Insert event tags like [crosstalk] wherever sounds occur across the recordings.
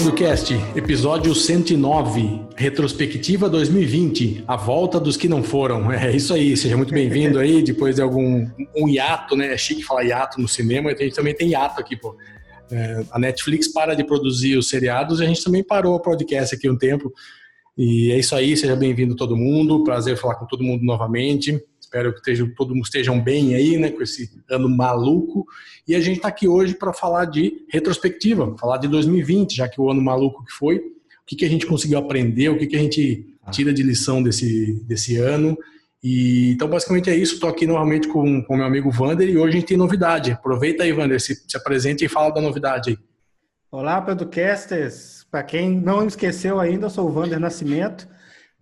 PandoCast, episódio 109, retrospectiva 2020, a volta dos que não foram. É isso aí, seja muito bem-vindo aí, [laughs] depois de algum um hiato, né? É chique falar hiato no cinema, a gente também tem hiato aqui, pô. É, a Netflix para de produzir os seriados e a gente também parou o podcast aqui um tempo. E é isso aí, seja bem-vindo todo mundo, prazer falar com todo mundo novamente. Espero que estejam, todo mundo estejam bem aí, né, com esse ano maluco. E a gente está aqui hoje para falar de retrospectiva, falar de 2020, já que o ano maluco que foi, o que, que a gente conseguiu aprender, o que, que a gente tira de lição desse, desse ano. E, então, basicamente é isso. Estou aqui novamente com o meu amigo Vander e hoje a gente tem novidade. Aproveita aí, Vander, se, se apresente e fala da novidade aí. Olá, Pedrocasters. Para quem não esqueceu ainda, eu sou o Vander Nascimento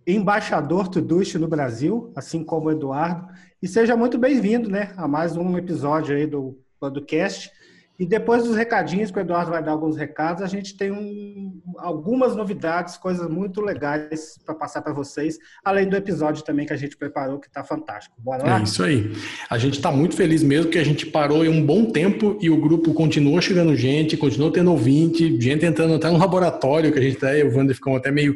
embaixador Tuduche no Brasil, assim como o Eduardo. E seja muito bem-vindo né, a mais um episódio aí do podcast. E depois dos recadinhos, que o Eduardo vai dar alguns recados, a gente tem um, algumas novidades, coisas muito legais para passar para vocês, além do episódio também que a gente preparou, que está fantástico. Bora lá? É isso aí. A gente está muito feliz mesmo que a gente parou em um bom tempo e o grupo continua chegando gente, continua tendo ouvinte, gente entrando até no laboratório, que a gente até, tá, o Wander ficou até meio,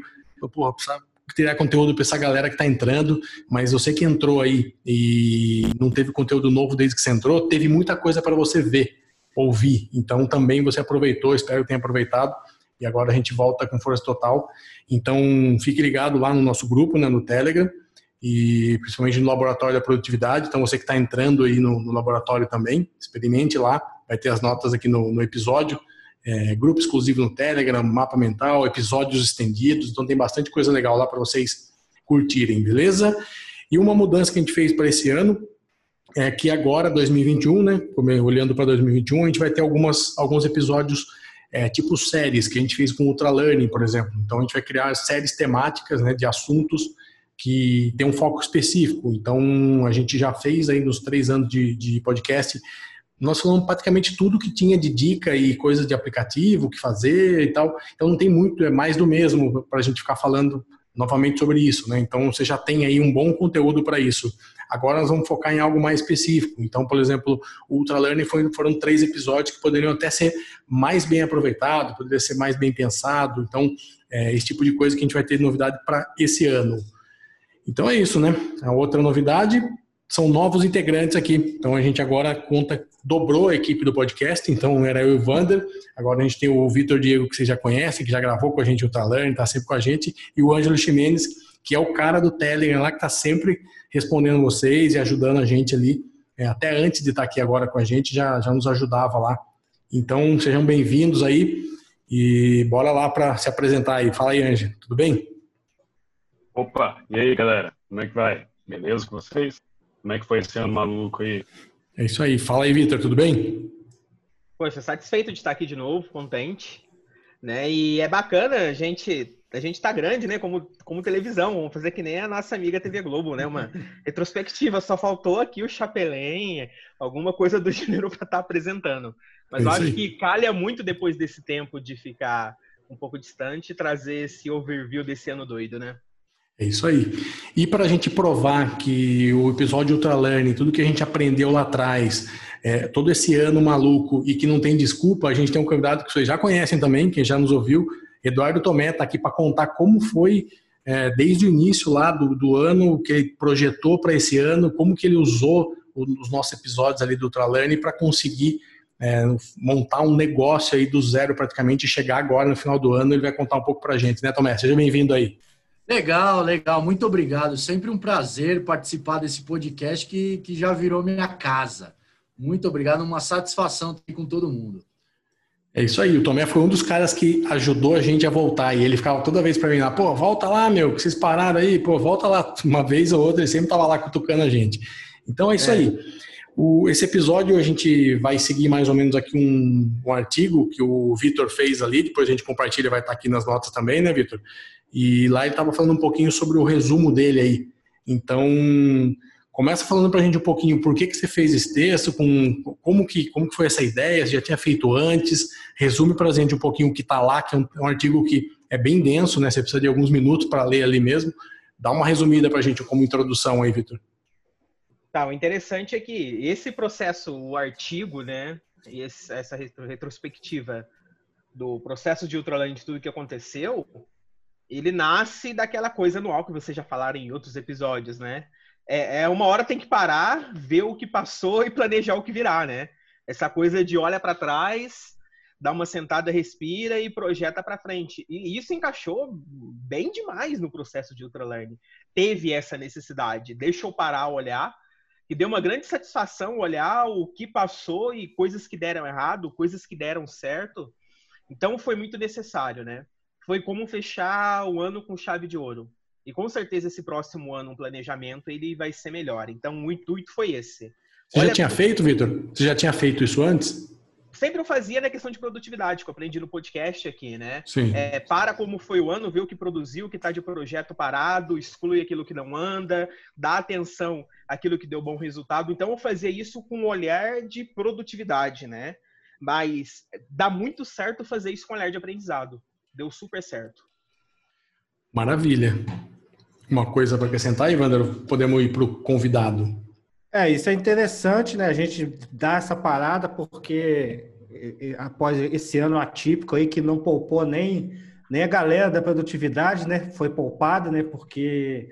porra, sabe? Criar conteúdo para essa galera que está entrando, mas você que entrou aí e não teve conteúdo novo desde que você entrou, teve muita coisa para você ver, ouvir. Então também você aproveitou, espero que tenha aproveitado. E agora a gente volta com força total. Então fique ligado lá no nosso grupo, né, no Telegram, e principalmente no Laboratório da Produtividade. Então você que está entrando aí no, no, laboratório também, experimente lá, vai ter as notas aqui no, no episódio é, grupo exclusivo no Telegram, mapa mental, episódios estendidos, então tem bastante coisa legal lá para vocês curtirem, beleza? E uma mudança que a gente fez para esse ano é que agora, 2021, né, olhando para 2021, a gente vai ter algumas, alguns episódios é, tipo séries que a gente fez com Ultra Learning, por exemplo. Então a gente vai criar séries temáticas né, de assuntos que tem um foco específico. Então a gente já fez aí nos três anos de, de podcast nós falamos praticamente tudo que tinha de dica e coisas de aplicativo, o que fazer e tal. Então não tem muito, é mais do mesmo para a gente ficar falando novamente sobre isso, né? Então você já tem aí um bom conteúdo para isso. Agora nós vamos focar em algo mais específico. Então, por exemplo, o Ultra Learning foi, foram três episódios que poderiam até ser mais bem aproveitados, poderia ser mais bem pensado. Então, é esse tipo de coisa que a gente vai ter de novidade para esse ano. Então é isso, né? A outra novidade são novos integrantes aqui. Então a gente agora conta, dobrou a equipe do podcast. Então era eu e o Vander. Agora a gente tem o Vitor Diego, que vocês já conhecem, que já gravou com a gente o Talan, está sempre com a gente, e o Ângelo Ximenes, que é o cara do Telegram lá, que está sempre respondendo vocês e ajudando a gente ali. É, até antes de estar tá aqui agora com a gente, já, já nos ajudava lá. Então sejam bem-vindos aí e bora lá para se apresentar aí. Fala aí, Ângelo, tudo bem? Opa, e aí galera, como é que vai? Beleza com vocês? Como é que foi esse ano maluco aí? É isso aí. Fala aí, Vitor, tudo bem? Poxa, satisfeito de estar aqui de novo, contente. Né? E é bacana, a gente, a gente tá grande, né? Como, como televisão, vamos fazer que nem a nossa amiga TV Globo, né? Uma [laughs] retrospectiva. Só faltou aqui o Chapelém, alguma coisa do [laughs] gênero para estar tá apresentando. Mas é eu acho que calha muito depois desse tempo de ficar um pouco distante trazer esse overview desse ano doido, né? É isso aí. E para a gente provar que o episódio Ultra Learning, tudo que a gente aprendeu lá atrás, é, todo esse ano maluco e que não tem desculpa, a gente tem um convidado que vocês já conhecem também, quem já nos ouviu, Eduardo Tomé, está aqui para contar como foi é, desde o início lá do, do ano, que ele projetou para esse ano, como que ele usou os nossos episódios ali do Ultra Learning para conseguir é, montar um negócio aí do zero praticamente e chegar agora no final do ano, ele vai contar um pouco para a gente, né, Tomé? Seja bem-vindo aí. Legal, legal. Muito obrigado. Sempre um prazer participar desse podcast que, que já virou minha casa. Muito obrigado. Uma satisfação estar com todo mundo. É isso aí. O Tomé foi um dos caras que ajudou a gente a voltar. E ele ficava toda vez para mim lá, pô, volta lá, meu, que vocês pararam aí, pô, volta lá. [laughs] Uma vez ou outra, ele sempre estava lá cutucando a gente. Então é isso é. aí. O, esse episódio a gente vai seguir mais ou menos aqui um, um artigo que o Vitor fez ali, depois a gente compartilha, vai estar aqui nas notas também, né, Vitor? E lá ele estava falando um pouquinho sobre o resumo dele aí. Então, começa falando para a gente um pouquinho por que, que você fez esse texto, com, como, que, como que foi essa ideia, você já tinha feito antes, resume para a gente um pouquinho o que está lá, que é um, é um, artigo que é bem denso, né? Você precisa de alguns minutos para ler ali mesmo. Dá uma resumida para a gente como introdução aí, Vitor. Tá, o interessante é que esse processo, o artigo, né, e essa retrospectiva do processo de Ultraland, tudo que aconteceu, ele nasce daquela coisa anual que vocês já falaram em outros episódios, né? É, é uma hora tem que parar, ver o que passou e planejar o que virá, né? Essa coisa de olha para trás, dá uma sentada, respira e projeta para frente. E isso encaixou bem demais no processo de Ultraland. Teve essa necessidade, deixou parar, olhar, e deu uma grande satisfação olhar o que passou e coisas que deram errado, coisas que deram certo. Então foi muito necessário, né? Foi como fechar o ano com chave de ouro. E com certeza esse próximo ano, um planejamento, ele vai ser melhor. Então o intuito foi esse. Você Olha, já tinha feito, Vitor? Você já tinha feito isso antes? Sempre eu fazia na questão de produtividade, que eu aprendi no podcast aqui, né? Sim. É, para como foi o ano, ver o que produziu, o que está de projeto parado, exclui aquilo que não anda, dá atenção àquilo que deu bom resultado. Então eu fazia isso com um olhar de produtividade, né? Mas dá muito certo fazer isso com um olhar de aprendizado. Deu super certo. Maravilha. Uma coisa para acrescentar, Ivander, podemos ir para o convidado. É, isso é interessante, né? A gente dar essa parada porque após esse ano atípico aí que não poupou nem, nem a galera da produtividade, né? Foi poupada, né? Porque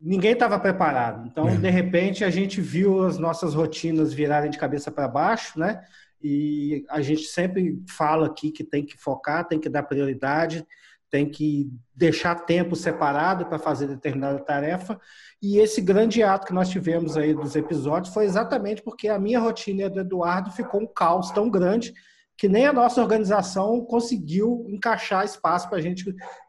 ninguém estava preparado. Então, é. de repente, a gente viu as nossas rotinas virarem de cabeça para baixo, né? E a gente sempre fala aqui que tem que focar, tem que dar prioridade, tem que deixar tempo separado para fazer determinada tarefa. E esse grande ato que nós tivemos aí dos episódios foi exatamente porque a minha rotina e a do Eduardo ficou um caos tão grande que nem a nossa organização conseguiu encaixar espaço para a gente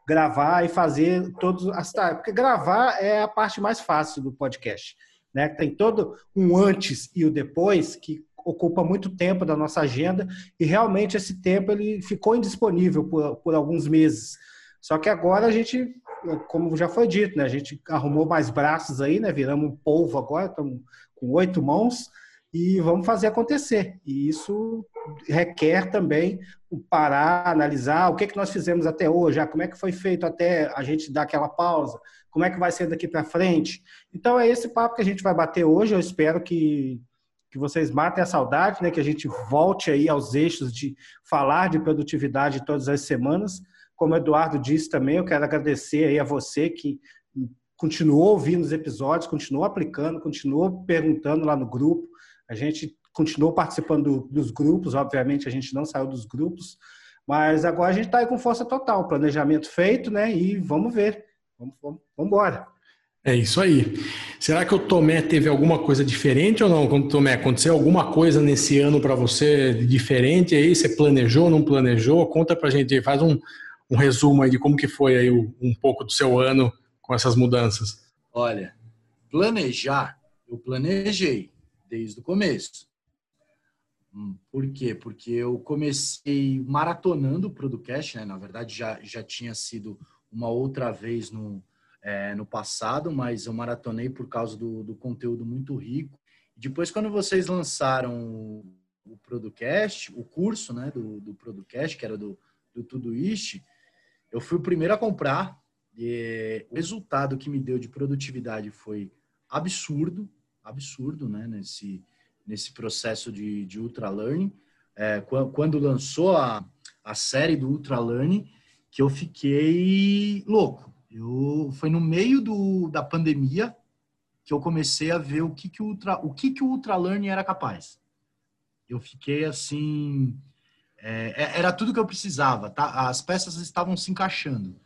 gravar e fazer todos as tarefas. Porque gravar é a parte mais fácil do podcast. Né? Tem todo um antes e o depois que ocupa muito tempo da nossa agenda e realmente esse tempo ele ficou indisponível por, por alguns meses. Só que agora a gente, como já foi dito, né, a gente arrumou mais braços aí, né, viramos um polvo agora, estamos com oito mãos e vamos fazer acontecer. E isso requer também parar, analisar o que, que nós fizemos até hoje, ah, como é que foi feito até a gente dar aquela pausa, como é que vai ser daqui para frente. Então é esse papo que a gente vai bater hoje. Eu espero que que vocês matem a saudade, né? Que a gente volte aí aos eixos de falar de produtividade todas as semanas. Como o Eduardo disse também, eu quero agradecer aí a você que continuou ouvindo os episódios, continuou aplicando, continuou perguntando lá no grupo. A gente continuou participando dos grupos, obviamente a gente não saiu dos grupos, mas agora a gente está aí com força total, planejamento feito, né? E vamos ver, vamos, vamos, vamos embora. É isso aí. Será que o Tomé teve alguma coisa diferente ou não? Quando Tomé aconteceu alguma coisa nesse ano para você diferente aí? Você planejou, não planejou? Conta pra gente, faz um, um resumo aí de como que foi aí um pouco do seu ano com essas mudanças. Olha, planejar, eu planejei desde o começo. Hum, por quê? Porque eu comecei maratonando o Producast, né? Na verdade, já, já tinha sido uma outra vez no, é, no passado, mas eu maratonei por causa do, do conteúdo muito rico. Depois, quando vocês lançaram o Producast, o curso né, do, do Producast, que era do, do Tudoist, eu fui o primeiro a comprar. E o resultado que me deu de produtividade foi absurdo, absurdo, né? Nesse, nesse processo de, de Ultra Learning. É, quando lançou a, a série do Ultra Learning, que eu fiquei louco. Eu, foi no meio do, da pandemia que eu comecei a ver o que, que, o, Ultra, o, que, que o Ultra Learning era capaz. Eu fiquei assim é, é, era tudo que eu precisava, tá? As peças estavam se encaixando.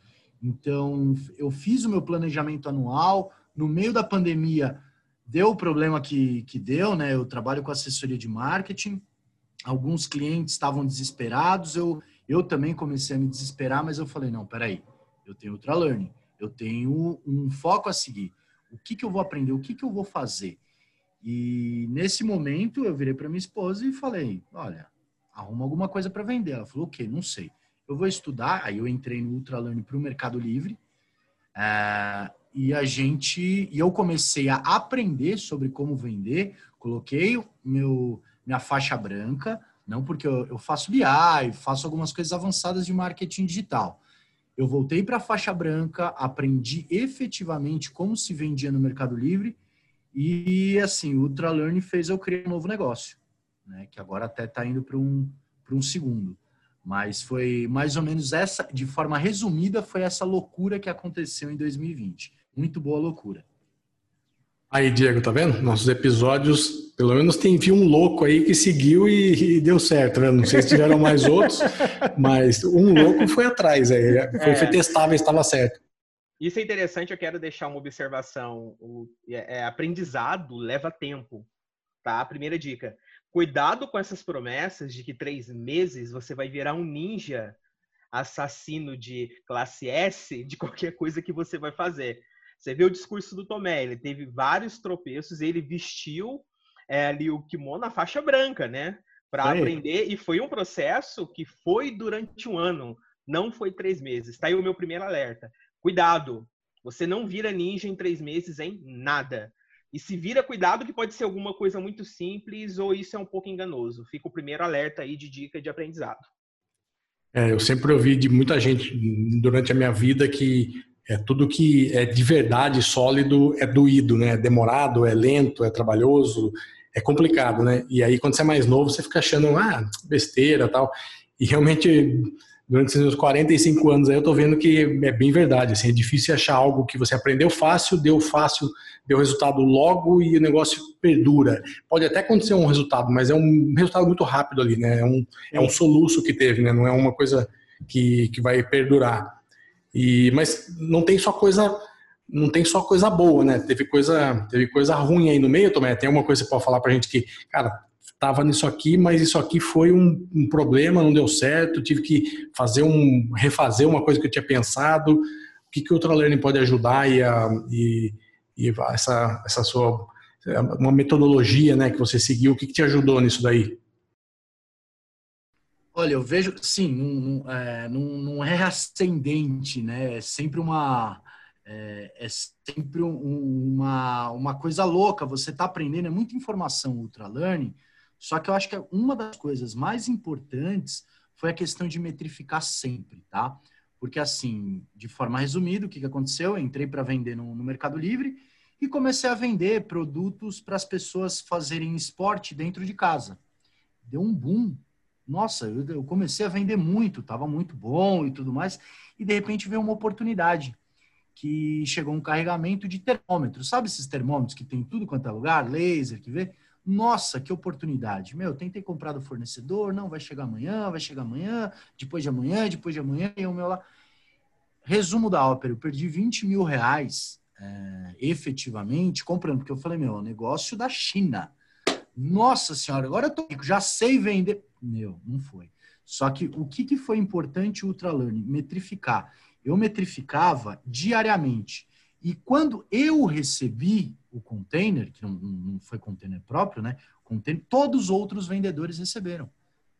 Então, eu fiz o meu planejamento anual. No meio da pandemia, deu o problema que, que deu, né? Eu trabalho com assessoria de marketing. Alguns clientes estavam desesperados. Eu, eu também comecei a me desesperar, mas eu falei: não, peraí, eu tenho Ultra Learning, eu tenho um foco a seguir. O que, que eu vou aprender? O que, que eu vou fazer? E nesse momento, eu virei para minha esposa e falei: olha, arruma alguma coisa para vender. Ela falou, o quê? Não sei. Eu vou estudar. Aí eu entrei no Ultralearn para o Mercado Livre. Uh, e a gente, e eu comecei a aprender sobre como vender. Coloquei meu, minha faixa branca, não porque eu, eu faço BI, faço algumas coisas avançadas de marketing digital. Eu voltei para a faixa branca, aprendi efetivamente como se vendia no Mercado Livre e assim, o Ultralearn fez eu criar um novo negócio né, que agora até está indo para um, um segundo. Mas foi mais ou menos essa, de forma resumida, foi essa loucura que aconteceu em 2020. Muito boa loucura. Aí, Diego, tá vendo? Nossos episódios, pelo menos tem um louco aí que seguiu e, e deu certo, né? Não sei se tiveram mais outros, [laughs] mas um louco foi atrás aí. Foi, é. foi testável, estava certo. Isso é interessante, eu quero deixar uma observação. O é, é, aprendizado leva tempo, tá? A primeira dica. Cuidado com essas promessas de que três meses você vai virar um ninja assassino de classe S de qualquer coisa que você vai fazer. Você vê o discurso do Tomé, ele teve vários tropeços, ele vestiu é, ali o kimono, a faixa branca, né? Para aprender, e foi um processo que foi durante um ano, não foi três meses. Tá aí o meu primeiro alerta. Cuidado, você não vira ninja em três meses em nada. E se vira, cuidado que pode ser alguma coisa muito simples ou isso é um pouco enganoso. Fica o primeiro alerta aí de dica de aprendizado. É, eu sempre ouvi de muita gente durante a minha vida que é tudo que é de verdade sólido é doído, né? É demorado, é lento, é trabalhoso, é complicado, né? E aí quando você é mais novo, você fica achando, ah, besteira, tal. E realmente durante esses meus 45 anos aí eu tô vendo que é bem verdade, assim, é difícil achar algo que você aprendeu fácil, deu fácil, deu resultado logo e o negócio perdura. Pode até acontecer um resultado, mas é um resultado muito rápido ali, né? É um, é um soluço que teve, né? Não é uma coisa que, que vai perdurar. E, mas não tem só coisa não tem só coisa boa, né? Teve coisa, teve coisa ruim aí no meio também. Tem uma coisa que você pode falar pra gente que, cara, estava nisso aqui, mas isso aqui foi um, um, problema, não deu certo, tive que fazer um, refazer uma coisa que eu tinha pensado. O que, que o Ultralearning pode ajudar e, a, e, e, essa, essa sua uma metodologia né, que você seguiu, o que, que te ajudou nisso daí? Olha, eu vejo, sim, não, é, não, não é ascendente, né? É sempre uma, é, é sempre um, uma, uma coisa louca. Você está aprendendo, é muita informação ultra learning, só que eu acho que uma das coisas mais importantes foi a questão de metrificar sempre, tá? Porque, assim, de forma resumida, o que, que aconteceu? Eu entrei para vender no, no Mercado Livre e comecei a vender produtos para as pessoas fazerem esporte dentro de casa. Deu um boom. Nossa, eu, comecei a vender muito, estava muito bom e tudo mais. E de repente veio uma oportunidade que chegou um carregamento de termômetros. Sabe esses termômetros que tem tudo quanto é lugar, laser, que vê? Nossa, que oportunidade. Meu, tentei comprar do fornecedor, não, vai chegar amanhã, vai chegar amanhã, depois de amanhã, depois de amanhã, e o meu lá. Resumo da ópera, eu perdi 20 mil reais é, efetivamente comprando, porque eu falei, meu, é negócio da China. Nossa senhora, agora eu tô rico, já sei vender. Meu, não foi. Só que o que, que foi importante o Ultralearning? Metrificar. Eu metrificava diariamente. E quando eu recebi o container, que não, não foi container próprio, né? Container, todos os outros vendedores receberam.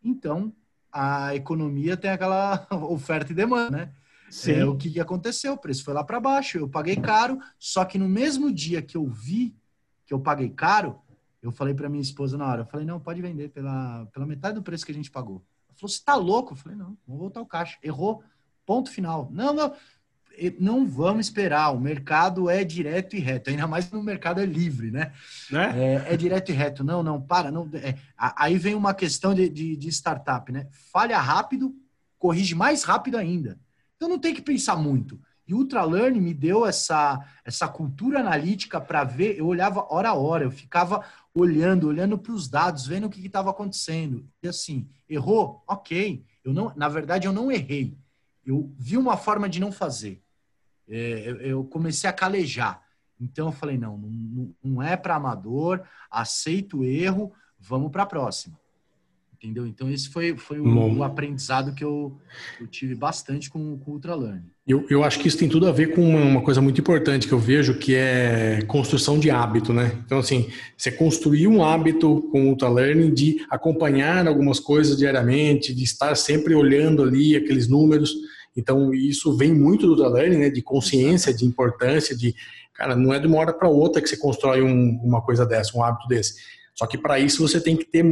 Então, a economia tem aquela [laughs] oferta e demanda, né? Sim. É, o que, que aconteceu? O preço foi lá para baixo, eu paguei caro, só que no mesmo dia que eu vi que eu paguei caro, eu falei para minha esposa na hora, eu falei, não, pode vender pela, pela metade do preço que a gente pagou. Ela falou, você tá louco? Eu falei, não, vou voltar o caixa. Errou, ponto final. Não, não, não vamos esperar, o mercado é direto e reto, ainda mais no mercado é livre, né? né? É, é direto e reto, não, não, para, não. É, aí vem uma questão de, de, de, startup, né? Falha rápido, corrige mais rápido ainda. Então não tem que pensar muito. E Ultralearn me deu essa, essa cultura analítica para ver, eu olhava hora a hora, eu ficava olhando, olhando para os dados, vendo o que estava acontecendo. E assim, errou? Ok. Eu não, na verdade, eu não errei. Eu vi uma forma de não fazer é, eu comecei a calejar. Então eu falei, não, não, não é para amador, aceito o erro, vamos para a próxima. Entendeu? Então esse foi, foi o, o aprendizado que eu, eu, tive bastante com, com o Ultralearning. Eu, eu acho que isso tem tudo a ver com uma, uma, coisa muito importante que eu vejo, que é construção de hábito, né? Então, assim, você construir um hábito com o Ultralearning de acompanhar algumas coisas diariamente, de estar sempre olhando ali aqueles números, então, isso vem muito do learning, né, de consciência, de importância, de, cara, não é de uma hora para outra que você constrói um, uma coisa dessa, um hábito desse. Só que para isso você tem que ter,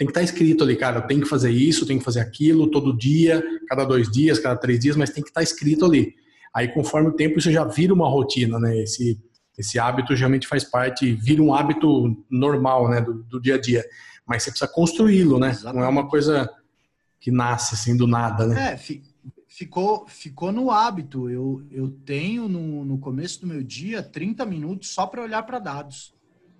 tem que estar tá escrito ali, cara, eu tenho que fazer isso, tenho que fazer aquilo, todo dia, cada dois dias, cada três dias, mas tem que estar tá escrito ali. Aí, conforme o tempo, isso já vira uma rotina, né, esse, esse hábito realmente faz parte, vira um hábito normal, né, do, do dia a dia. Mas você precisa construí-lo, né, não é uma coisa que nasce assim do nada, né? É, ficou, ficou no hábito. Eu, eu tenho no, no começo do meu dia 30 minutos só para olhar para dados.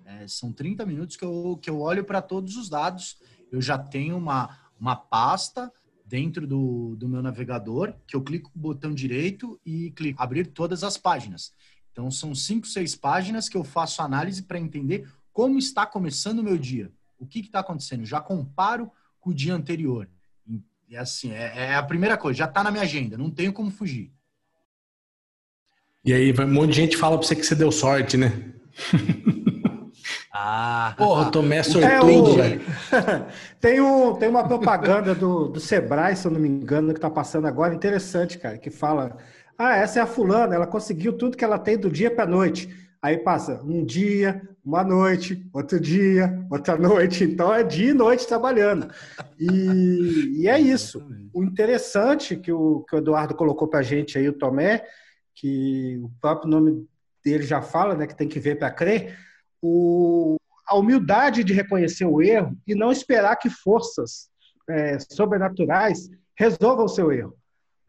É, são 30 minutos que eu, que eu olho para todos os dados. Eu já tenho uma, uma pasta dentro do, do meu navegador que eu clico com o botão direito e clico abrir todas as páginas. Então são cinco, seis páginas que eu faço análise para entender como está começando o meu dia. O que está acontecendo? Já comparo com o dia anterior. É assim, é, é a primeira coisa, já está na minha agenda, não tenho como fugir. E aí um monte de gente fala para você que você deu sorte, né? [laughs] Ah, Porra, o Tomé sortudo, é velho. [laughs] tem, um, tem uma propaganda do, do Sebrae, se eu não me engano, que está passando agora, interessante, cara, que fala: Ah, essa é a fulana, ela conseguiu tudo que ela tem do dia para noite. Aí passa um dia, uma noite, outro dia, outra noite. [laughs] Então é dia e noite trabalhando. E, e é isso. O interessante que o, que o Eduardo colocou para a gente aí, o Tomé, que o próprio nome dele já fala, né, que tem que ver para crer, o, a humildade de reconhecer o erro e não esperar que forças é, sobrenaturais resolvam o seu erro.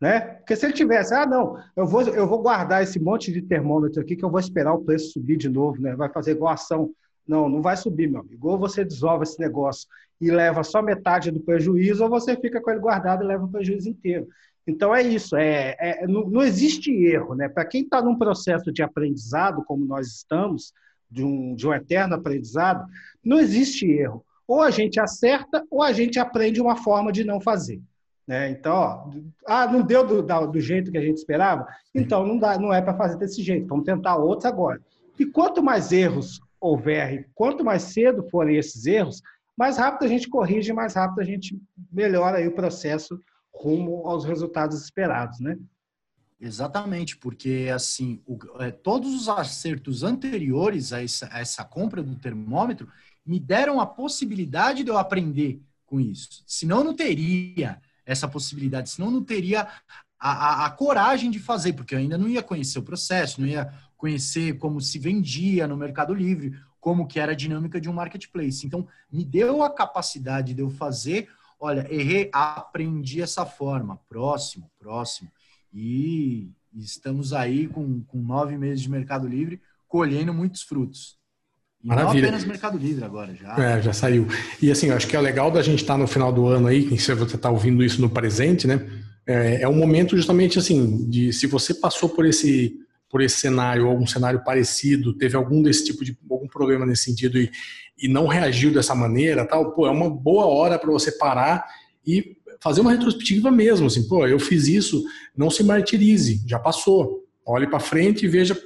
Né? Porque se ele tivesse, ah, não, eu vou, eu vou guardar esse monte de termômetro aqui que eu vou esperar o preço subir de novo, né? vai fazer igual ação. Não, não vai subir, meu amigo. Ou você dissolve esse negócio e leva só metade do prejuízo, ou você fica com ele guardado e leva o prejuízo inteiro. Então é isso, é, é não, não, existe erro. Né? Para quem está num processo de aprendizado, como nós estamos, de um, de um eterno aprendizado, não existe erro. Ou a gente acerta, ou a gente aprende uma forma de não fazer. Né? Então, ó, ah, não deu do, do, jeito que a gente esperava? Então, não, dá, não é para fazer desse jeito. Vamos tentar outros agora. E quanto mais erros houver, quanto mais cedo forem esses erros, mais rápido a gente corrige, mais rápido a gente melhora o processo rumo aos resultados esperados, né? Exatamente, porque assim, o, é, todos os acertos anteriores a essa, a essa, compra do termômetro me deram a possibilidade de eu aprender com isso. Senão não teria essa possibilidade, senão não teria a, a, a coragem de fazer, porque eu ainda não ia conhecer o processo, não ia conhecer como se vendia no Mercado Livre, como que era a dinâmica de um marketplace. Então, me deu a capacidade de eu fazer, olha, errei, aprendi essa forma, próximo, próximo. E estamos aí com, com nove meses de Mercado Livre, colhendo muitos frutos. E Maravilha. não apenas Mercado Livre agora, já. É, já saiu. E assim, eu acho que é legal da gente estar no final do ano aí, se você está ouvindo isso no presente, né? É, é um momento justamente assim, de se você passou por esse por esse cenário, ou algum cenário parecido, teve algum desse tipo de algum problema nesse sentido e, e não reagiu dessa maneira, tal, pô, é uma boa hora para você parar e fazer uma retrospectiva mesmo, assim, pô, eu fiz isso, não se martirize, já passou. Olhe para frente e veja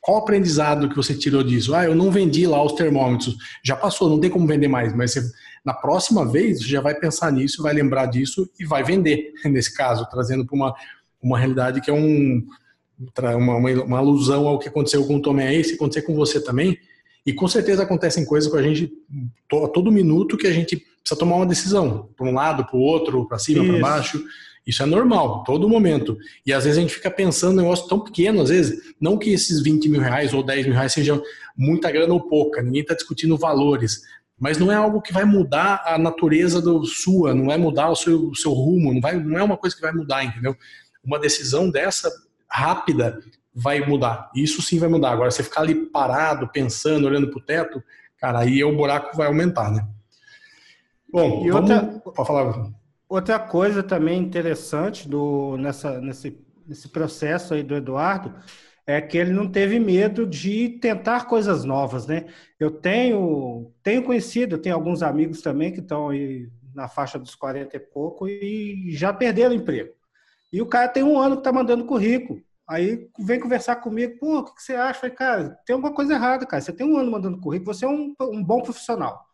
qual aprendizado que você tirou disso. Ah, eu não vendi lá os termômetros, já passou, não tem como vender mais, mas você, na próxima vez você já vai pensar nisso, vai lembrar disso e vai vender, [laughs] nesse caso, trazendo para uma, uma realidade que é um, uma, uma, uma, alusão ao que aconteceu com o Tomé se acontecer com você também, e com certeza acontecem coisas com a gente a todo minuto que a gente precisa tomar uma decisão, para um lado, para o outro, para cima, para baixo. Isso é normal, todo momento. E às vezes a gente fica pensando em um negócio tão pequeno, às vezes, não que esses 20 mil reais ou 10 mil reais sejam muita grana ou pouca, ninguém está discutindo valores, mas não é algo que vai mudar a natureza do sua, não vai mudar o seu, o seu rumo, não, vai, não é uma coisa que vai mudar, entendeu? Uma decisão dessa rápida vai mudar. Isso sim vai mudar. Agora, você ficar ali parado, pensando, olhando para o teto, cara, aí o buraco vai aumentar, né? Bom, e vamos... outra, falar. outra coisa também interessante do, nessa, nesse, nesse processo aí do Eduardo é que ele não teve medo de tentar coisas novas, né? Eu tenho, tenho conhecido, tenho alguns amigos também que estão aí na faixa dos 40 e pouco e já perderam emprego. E o cara tem um ano que está mandando currículo. Aí vem conversar comigo, pô, o que você acha? falei, cara, tem alguma coisa errada, cara. Você tem um ano mandando currículo, você é um, um bom profissional,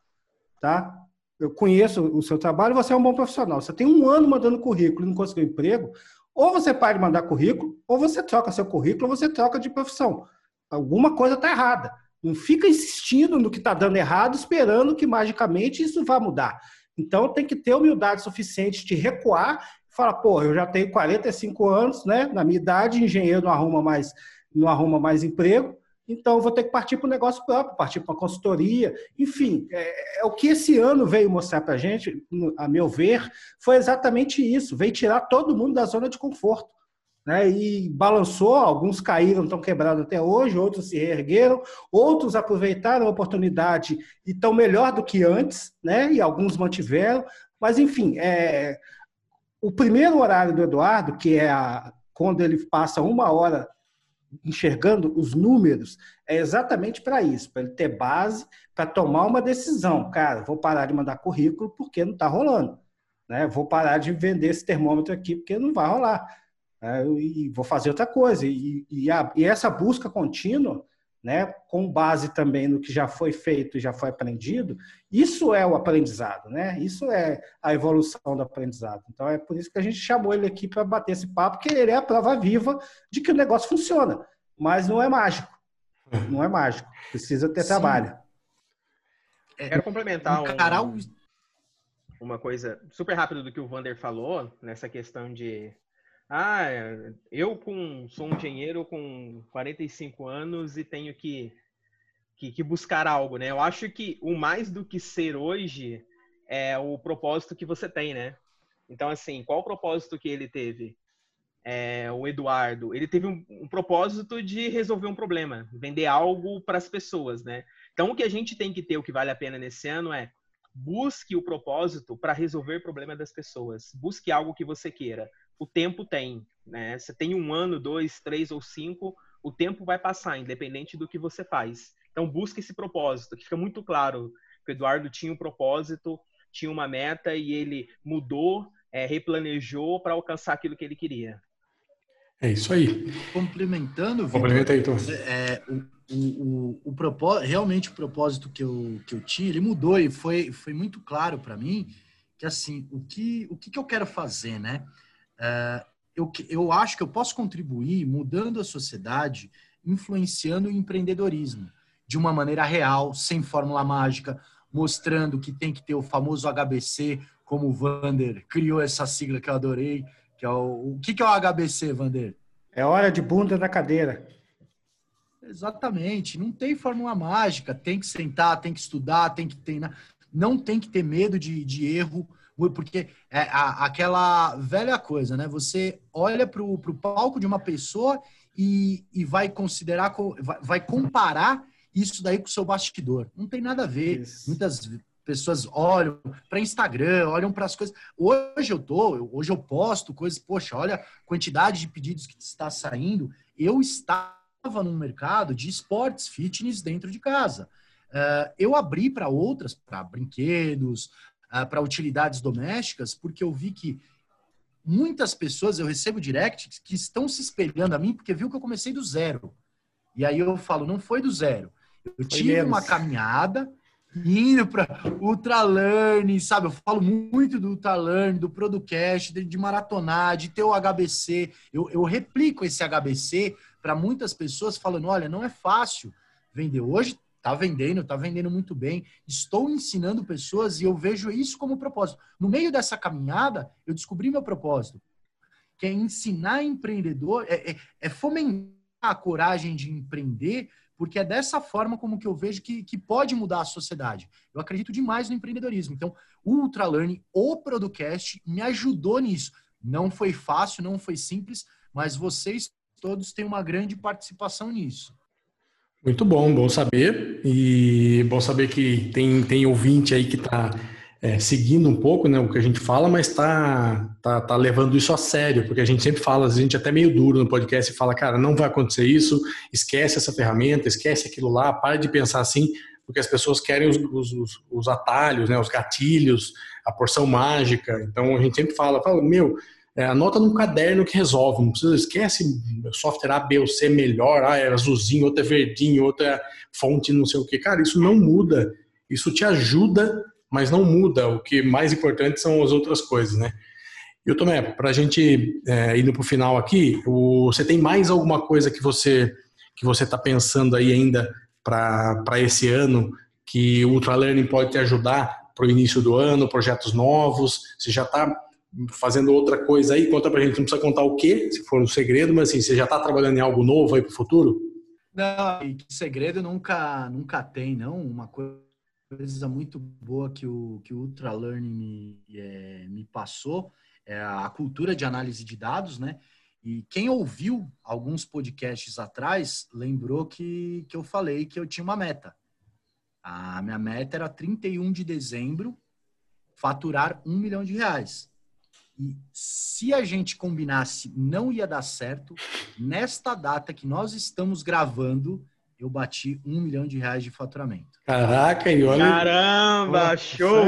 tá? eu conheço o seu trabalho, você é um bom profissional. Você tem um ano mandando currículo e não conseguiu emprego, ou você para de mandar currículo, ou você troca seu currículo, ou você troca de profissão. Alguma coisa está errada. Não fica insistindo no que está dando errado, esperando que magicamente isso vá mudar. Então tem que ter humildade suficiente de recuar falar, pô, eu já tenho 45 anos, né? Na minha idade, engenheiro não arruma mais, não arruma mais emprego, então vou ter que partir para o negócio próprio, partir para uma consultoria. Enfim, é, é, o que esse ano veio mostrar para a gente, a meu ver, foi exatamente isso: veio tirar todo mundo da zona de conforto. Né, e balançou, alguns caíram, estão quebrados até hoje, outros se reergueram, outros aproveitaram a oportunidade e estão melhor do que antes, né, e alguns mantiveram, mas enfim, é, o primeiro horário do Eduardo, que é a, quando ele passa uma hora enxergando os números, é exatamente para isso, para ele ter base para tomar uma decisão. Cara, vou parar de mandar currículo porque não está rolando. Né? Vou parar de vender esse termômetro aqui porque não vai rolar. É, e vou fazer outra coisa. E, e, a, e essa busca contínua né, com base também no que já foi feito e já foi aprendido, isso é o aprendizado, né? Isso é a evolução do aprendizado. Então é por isso que a gente chamou ele aqui para bater esse papo, porque ele é a prova viva de que o negócio funciona, mas não é mágico. [laughs] Não é mágico. Precisa ter Sim. trabalho. É, Quero complementar um, uma coisa super rápida do que o Vander falou nessa questão de ah, eu com, sou um engenheiro com 45 anos e tenho que, que, que, buscar algo, né? Eu acho que o mais do que ser hoje é o propósito que você tem, né? Então, assim, qual o propósito que ele teve? É, o Eduardo, ele teve um, um, propósito de resolver um problema, vender algo para as pessoas, né? Então, o que a gente tem que ter, o que vale a pena nesse ano é busque o propósito para resolver o problema das pessoas. Busque algo que você queira o tempo tem, né? Você tem um ano, dois, três ou cinco, o tempo vai passar, independente do que você faz. Então busca esse propósito, que fica muito claro que o Eduardo tinha um propósito, tinha uma meta e ele mudou, é, replanejou para alcançar aquilo que ele queria. É isso aí. Complementando, Victor, Complementa aí, é, o, o, o, o propósito, realmente o propósito que eu, que eu tinha, ele mudou e foi, foi muito claro para mim que assim, o que, o que, que eu quero fazer, né? É, eu, eu acho que eu posso contribuir mudando a sociedade, influenciando o empreendedorismo de uma maneira real, sem fórmula mágica, mostrando que tem que ter o famoso HBC, como o Vander criou essa sigla que eu adorei, que é o, o que, que é o HBC, Vander? É hora de bunda na cadeira. Exatamente, não tem fórmula mágica, tem que sentar, tem que estudar, tem que treinar, não tem que ter medo de, de erro, porque é a, aquela velha coisa, né? Você olha para o palco de uma pessoa e, e vai considerar, vai, vai, comparar isso daí com o seu bastidor. Não tem nada a ver. Isso. Muitas pessoas olham para Instagram, olham para as coisas. Hoje eu tô, hoje eu posto coisas, poxa, olha a quantidade de pedidos que está saindo. Eu estava num mercado de esportes fitness dentro de casa. Uh, eu abri para outras, para brinquedos, uh, para utilidades domésticas, porque eu vi que muitas pessoas, eu recebo direct, que estão se espelhando a mim porque viu que eu comecei do zero. E aí eu falo, não foi do zero. Eu foi tive menos. uma caminhada indo para Ultralearn, sabe? Eu falo muito do Ultralearn, do Producast, de, de maratonar, de ter o HBC. Eu, eu replico esse HBC para muitas pessoas falando, olha, não é fácil vender. Hoje Tá vendendo, tá vendendo muito bem. Estou ensinando pessoas e eu vejo isso como propósito. No meio dessa caminhada, eu descobri meu propósito, que é ensinar empreendedor, é, é, é fomentar a coragem de empreender, porque é dessa forma como que eu vejo que, que pode mudar a sociedade. Eu acredito demais no empreendedorismo. Então, o Ultralearning, o Producast, me ajudou nisso. Não foi fácil, não foi simples, mas vocês todos têm uma grande participação nisso. Muito bom, bom saber. E bom saber que tem, tem ouvinte aí que está é, seguindo um pouco né, o que a gente fala, mas está tá, tá levando isso a sério, porque a gente sempre fala, a gente é até meio duro no podcast e fala, cara, não vai acontecer isso, esquece essa ferramenta, esquece aquilo lá, para de pensar assim, porque as pessoas querem os, os, os atalhos, né, os gatilhos, a porção mágica. Então a gente sempre fala, fala, meu, é, anota num caderno que resolve, não precisa, esquece software A, B ou C melhor, ah, é azulzinho, outro é verdinho, outro é fonte não sei o que. Cara, isso não muda, isso te ajuda, mas não muda. O que é mais importante são as outras coisas, né? E o Tomé, para a gente é, indo para o final aqui, o, você tem mais alguma coisa que você que você está pensando aí ainda para esse ano que o Ultra Learning pode te ajudar para o início do ano, projetos novos? Você já está fazendo outra coisa aí? Conta pra gente, não precisa contar o que, se for um segredo, mas assim, você já está trabalhando em algo novo aí para o futuro? Não, e segredo nunca, nunca tem, não. Uma coisa muito boa que o, que o Ultra Learning me, é, me passou é a cultura de análise de dados, né? E quem ouviu alguns podcasts atrás lembrou que, que eu falei que eu tinha uma meta. A minha meta era 31 de dezembro faturar um milhão de reais. E se a gente combinasse, não ia dar certo. Nesta data que nós estamos gravando, eu bati um milhão de reais de faturamento. Caraca, e olha. Caramba, show!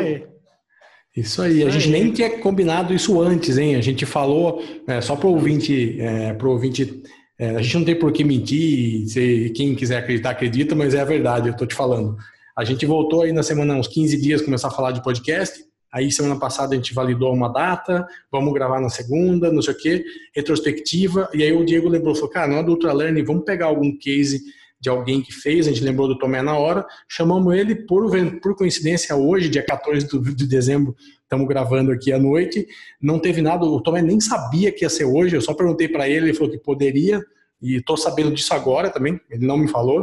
Isso aí, a gente nem tinha combinado isso antes, hein? A gente falou, é, só para o ouvinte, é, pro ouvinte é, a gente não tem por que mentir, se quem quiser acreditar, acredita, mas é a verdade, eu estou te falando. A gente voltou aí na semana, uns 15 dias, começar a falar de podcast, Aí semana passada a gente validou uma data, vamos gravar na segunda, não sei o quê, retrospectiva. E aí o Diego lembrou, falou, cara, não é do Ultralearning, vamos pegar algum case de alguém que fez, a gente lembrou do Tomé na hora, chamamos ele por, por coincidência hoje, dia 14 de dezembro, estamos gravando aqui à noite, não teve nada, o Tomé nem sabia que ia ser hoje, eu só perguntei para ele, ele falou que poderia, e estou sabendo disso agora também, ele não me falou,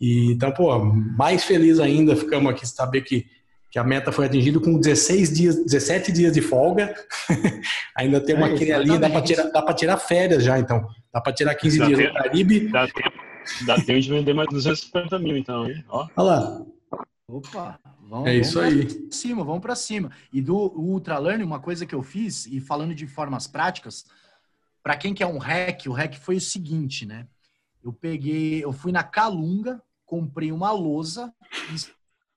e, então, pô, mais feliz ainda ficamos aqui saber que que a meta foi atingida com 16 dias, 17 dias de folga. [laughs] Ainda tem uma é, ali, dá para tirar, dá tirar férias já, então. Dá para tirar 15 dá dias tempo, no Caribe. Dá tempo, dá tempo de vender mais 250 mil, então. Hein? Ó. Olha lá. Opa, vamos, é isso vamos aí. Pra cima, vamos para cima. E do Ultra Learning, uma coisa que eu fiz, e falando de formas práticas, para quem quer um hack, o hack foi o seguinte, né? Eu peguei, eu fui na Calunga, comprei uma lousa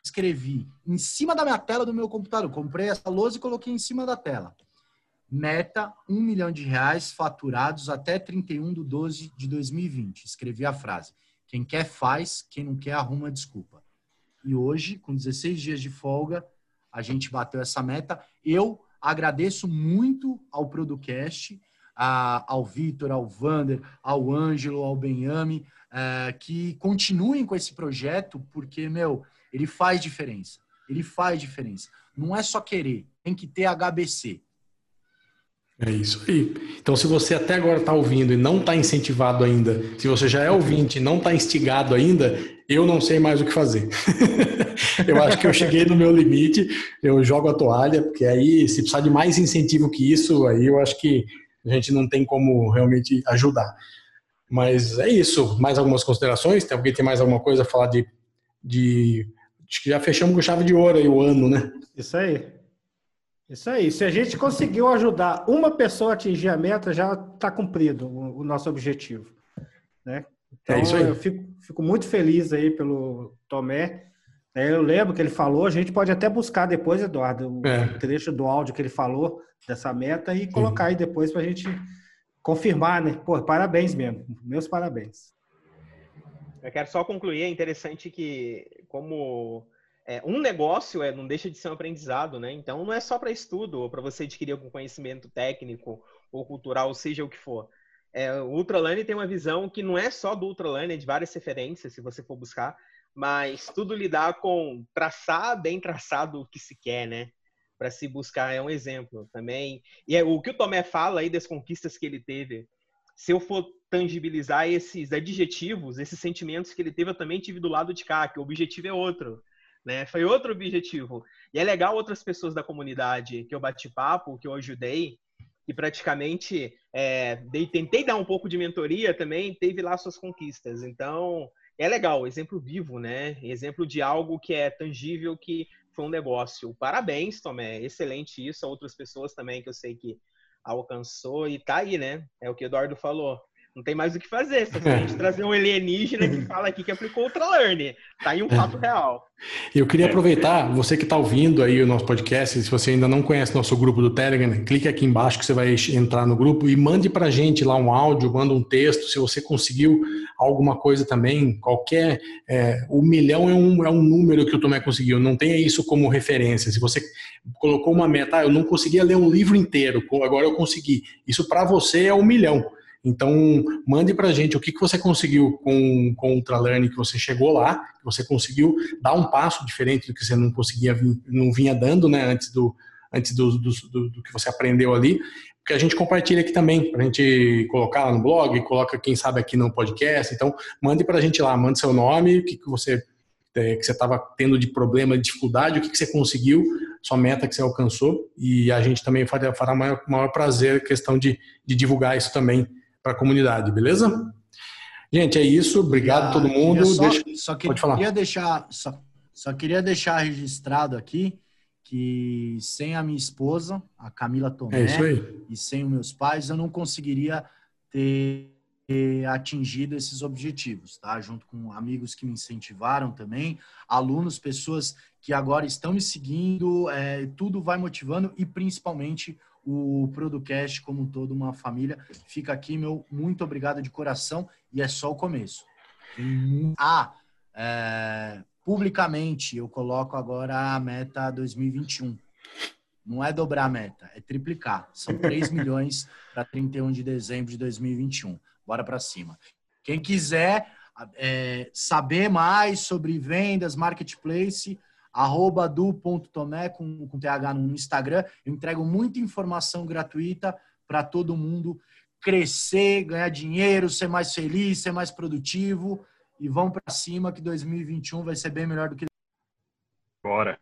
escrevi em cima da minha tela do meu computador. Comprei essa lousa e coloquei em cima da tela. Meta, um milhão de reais faturados até 31 de 12 de 2020. Escrevi a frase. Quem quer faz, quem não quer arruma desculpa. E hoje, com 16 dias de folga, a gente bateu essa meta. Eu agradeço muito ao Producast, ao Vitor, ao Vander, ao Ângelo, ao Benhame, é, que continuem com esse projeto, porque, meu, ele faz diferença. Ele faz diferença. Não é só querer, tem que ter HBC. É isso aí. Então, se você até agora está ouvindo e não está incentivado ainda, se você já é ouvinte e não está instigado ainda, eu não sei mais o que fazer. [laughs] eu acho que eu cheguei no meu limite, eu jogo a toalha, porque aí, se precisar de mais incentivo que isso, aí eu acho que a gente não tem como realmente ajudar. Mas é isso. Mais algumas considerações? Tem alguém tem mais alguma coisa a falar de, de Acho que já fechamos com chave de ouro aí o ano, né? Isso aí. Isso aí. Se a gente conseguiu ajudar uma pessoa a atingir a meta, já está cumprido o, o, nosso objetivo. Né? Então, é isso aí. eu fico, fico muito feliz aí pelo Tomé. É, eu lembro que ele falou, a gente pode até buscar depois, Eduardo, o é. trecho do áudio que ele falou dessa meta e colocar aí depois para a gente confirmar, né? Pô, parabéns mesmo. Meus parabéns. Eu quero só concluir, é interessante que, como é, um negócio é, não deixa de ser um aprendizado, né? Então, não é só para estudo ou para você adquirir algum conhecimento técnico ou cultural, seja o que for. É, o Ultralane tem uma visão que não é só do Ultralane, é de várias referências, se você for buscar, mas tudo lidar com traçar bem traçado o que se quer, né? Para se buscar é um exemplo também. E é, o que o Tomé fala aí das conquistas que ele teve se eu for tangibilizar esses adjetivos, esses sentimentos que ele teve, eu também tive do lado de cá, que o objetivo é outro. Né? Foi outro objetivo. E é legal outras pessoas da comunidade que eu bati papo, que eu ajudei, que praticamente é, dei, tentei dar um pouco de mentoria também, teve lá suas conquistas. Então, é legal, exemplo vivo, né? Exemplo de algo que é tangível, que foi um negócio. Parabéns, Tomé, excelente isso. A outras pessoas também que eu sei que alcançou e tá aí, né? É o que o Eduardo falou. Não tem mais o que fazer. Se a gente trazer um alienígena que fala aqui que aplicou Ultra Learn. Tá aí um fato real. Eu queria aproveitar, você que está ouvindo aí o nosso podcast, se você ainda não conhece nosso grupo do Telegram, clique aqui embaixo que você vai entrar no grupo e mande para a gente lá um áudio, manda um texto, se você conseguiu alguma coisa também, qualquer... É, o milhão é um, é um número que o Tomé conseguiu, não tenha isso como referência. Se você colocou uma meta, ah, eu não conseguia ler um livro inteiro, agora eu consegui. Isso para você é um milhão. Então, mande para a gente o que, que você conseguiu com, com o Ultralearning, que você chegou lá, que você conseguiu dar um passo diferente do que você não conseguia, não vinha dando né, antes do, antes do, do, do, do, que você aprendeu ali, que a gente compartilha aqui também, para a gente colocar lá no blog, coloca quem sabe aqui no podcast. Então, mande para a gente lá, mande seu nome, o que, que você é, que você estava tendo de problema, de dificuldade, o que, que você conseguiu, sua meta que você alcançou, e a gente também fará, fará maior, maior prazer questão de, de divulgar isso também para a comunidade, beleza? Gente, é isso. Obrigado a todo mundo. Só, Deixa... só que, queria deixar só, só queria deixar registrado aqui que sem a minha esposa, a Camila Tomé, é e sem os meus pais, eu não conseguiria ter atingido esses objetivos, tá? Junto com amigos que me incentivaram também, alunos, pessoas que agora estão me seguindo, é, tudo vai motivando e principalmente o Producast como um todo, uma família. Fica aqui meu muito obrigado de coração e é só o começo. Ah, é, publicamente eu coloco agora a meta 2021. Não é dobrar a meta, é triplicar. São [laughs] 3 milhões para 31 de dezembro de 2021 bora para cima. Quem quiser é, saber mais sobre vendas, marketplace, arroba do.tomé com, com TH no Instagram. Eu entrego muita informação gratuita para todo mundo crescer, ganhar dinheiro, ser mais feliz, ser mais produtivo. E vão para cima que 2021 vai ser bem melhor do que. Bora.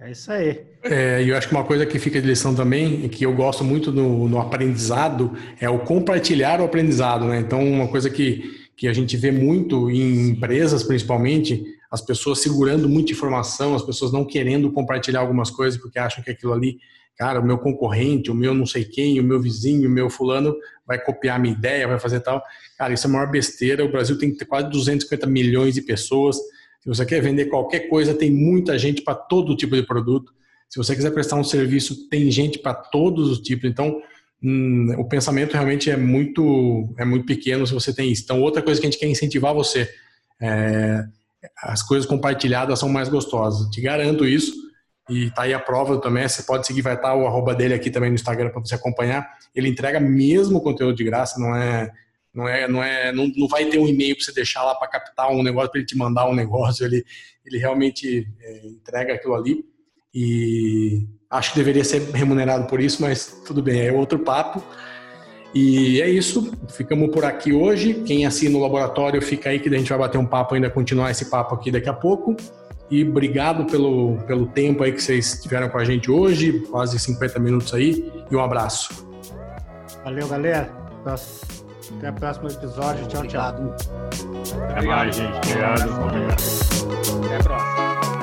É isso aí. É, eu acho que uma coisa que fica de lição também, e que eu gosto muito no, no aprendizado, é o compartilhar o aprendizado. Né? Então, uma coisa que, que a gente vê muito em empresas, principalmente, as pessoas segurando muita informação, as pessoas não querendo compartilhar algumas coisas porque acham que aquilo ali, cara, o meu concorrente, o meu não sei quem, o meu vizinho, o meu fulano vai copiar minha ideia, vai fazer tal. Cara, isso é a maior besteira. O Brasil tem quase 250 milhões de pessoas se você quer vender qualquer coisa, tem muita gente para todo tipo de produto. Se você quiser prestar um serviço, tem gente para todos os tipos. Então, hum, o pensamento realmente é muito, é muito pequeno se você tem isso. Então, outra coisa que a gente quer incentivar você, é, as coisas compartilhadas são mais gostosas. Te garanto isso. E tá aí a prova também. Você pode seguir, vai estar o arroba dele aqui também no Instagram para você acompanhar. Ele entrega mesmo conteúdo de graça, não é não é, não é, não, não vai ter um e-mail para você deixar lá para captar um negócio para ele te mandar um [laughs] negócio. Ele, ele realmente é, entrega aquilo ali e acho que deveria ser remunerado por isso, mas tudo bem, é outro papo. E é isso, ficamos por aqui hoje. Quem assina o laboratório fica aí que a gente vai bater um papo ainda, continuar esse papo aqui daqui a pouco. E obrigado pelo, pelo tempo aí que vocês tiveram com a gente hoje, quase 50 minutos aí, e um abraço. Valeu, galera. Até o próximo episódio. Tchau, tchau. Até mais, gente. Obrigado. Obrigado. Até a próxima.